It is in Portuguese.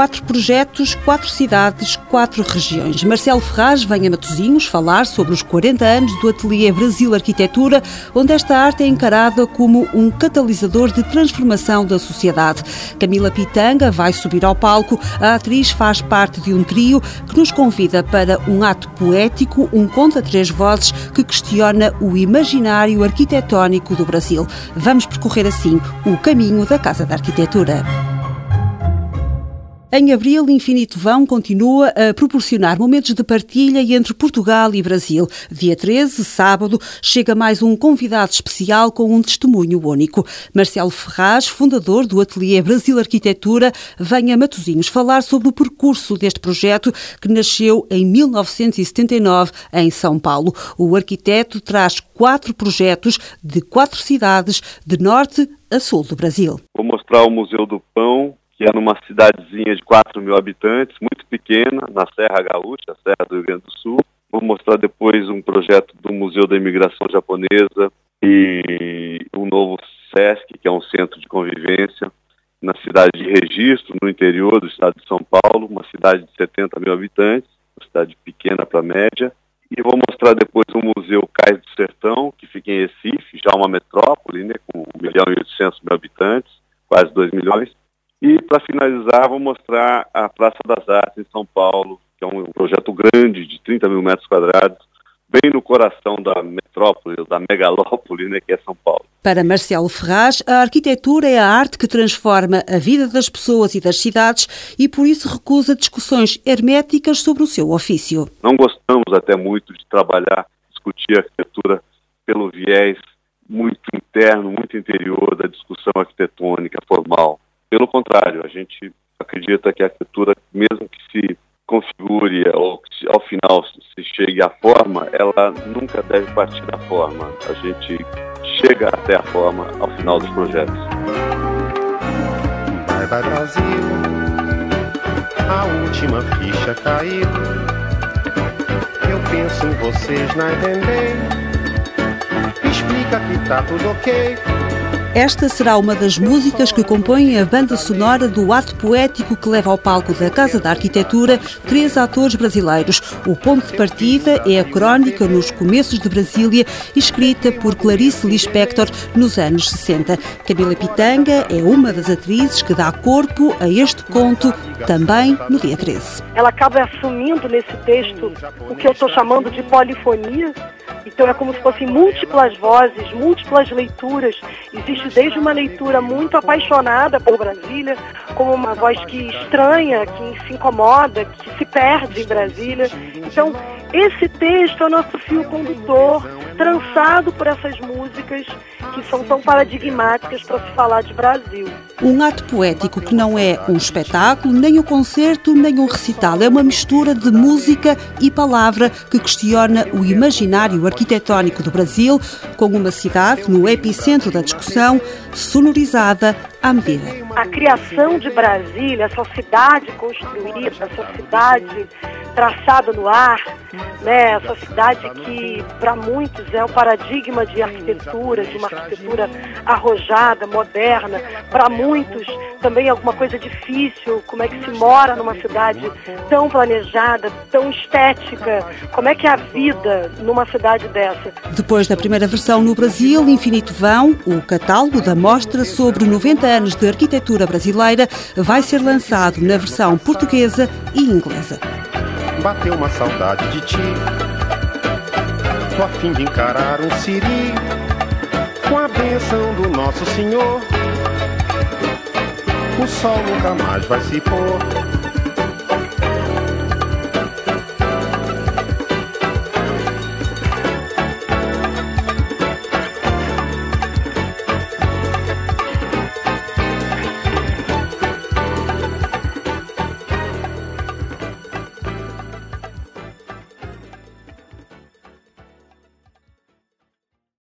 Quatro projetos, quatro cidades, quatro regiões. Marcelo Ferraz vem a Matosinhos falar sobre os 40 anos do Ateliê Brasil Arquitetura, onde esta arte é encarada como um catalisador de transformação da sociedade. Camila Pitanga vai subir ao palco. A atriz faz parte de um trio que nos convida para um ato poético, um conto a três vozes que questiona o imaginário arquitetónico do Brasil. Vamos percorrer assim o caminho da Casa da Arquitetura. Em abril, Infinito Vão continua a proporcionar momentos de partilha entre Portugal e Brasil. Dia 13, sábado, chega mais um convidado especial com um testemunho único. Marcelo Ferraz, fundador do Ateliê Brasil Arquitetura, vem a Matosinhos falar sobre o percurso deste projeto que nasceu em 1979 em São Paulo. O arquiteto traz quatro projetos de quatro cidades de norte a sul do Brasil. Vou mostrar o Museu do Pão, que é numa cidadezinha de 4 mil habitantes, muito pequena, na Serra Gaúcha, Serra do Rio Grande do Sul. Vou mostrar depois um projeto do Museu da Imigração Japonesa e um novo SESC, que é um centro de convivência, na cidade de Registro, no interior do estado de São Paulo, uma cidade de 70 mil habitantes, uma cidade pequena para média. E vou mostrar depois o Museu Cais do Sertão, que fica em Recife, já uma metrópole, né, com 1 milhão e 800 mil habitantes, quase 2 milhões. Para finalizar, vou mostrar a Praça das Artes em São Paulo, que é um projeto grande de 30 mil metros quadrados, bem no coração da metrópole, da megalópole, né, que é São Paulo. Para Marcelo Ferraz, a arquitetura é a arte que transforma a vida das pessoas e das cidades e por isso recusa discussões herméticas sobre o seu ofício. Não gostamos até muito de trabalhar, discutir arquitetura pelo viés muito interno, muito interior da discussão arquitetônica formal. Pelo contrário, a gente acredita que a arquitetura, mesmo que se configure ou que ao final se chegue à forma, ela nunca deve partir da forma. A gente chega até a forma ao final dos projetos. Vai, vai Brasil, a última ficha caiu. Eu penso em vocês na entender. Explica que tá tudo ok. Esta será uma das músicas que compõem a banda sonora do ato poético que leva ao palco da Casa da Arquitetura três atores brasileiros. O ponto de partida é a crónica nos começos de Brasília, escrita por Clarice Lispector nos anos 60. Camila Pitanga é uma das atrizes que dá corpo a este conto, também no dia 13. Ela acaba assumindo nesse texto o que eu estou chamando de polifonia, então é como se fossem múltiplas vozes, múltiplas leituras. Existe desde uma leitura muito apaixonada por Brasília, como uma voz que estranha, que se incomoda, que se perde em Brasília. Então, esse texto é o nosso fio condutor, trançado por essas músicas que são tão paradigmáticas para se falar de Brasil. Um ato poético que não é um espetáculo, nem um concerto, nem um recital. É uma mistura de música e palavra que questiona o imaginário arquitetónico do Brasil, com uma cidade no epicentro da discussão, sonorizada à medida. A criação de Brasília, essa cidade construída, essa cidade traçada no ar, né? essa cidade que para muitos é o paradigma de arquitetura, de uma arquitetura arrojada, moderna, para muitos também é alguma coisa difícil, como é que se mora numa cidade tão planejada, tão estética, como é que é a vida numa cidade dessa. Depois da primeira versão no Brasil, Infinito Vão, o catálogo da mostra sobre 90 anos de arquitetura brasileira vai ser lançado na versão portuguesa e inglesa. Bateu uma saudade de ti, tô a fim de encarar um siri, com a benção do nosso Senhor, o sol nunca mais vai se pôr.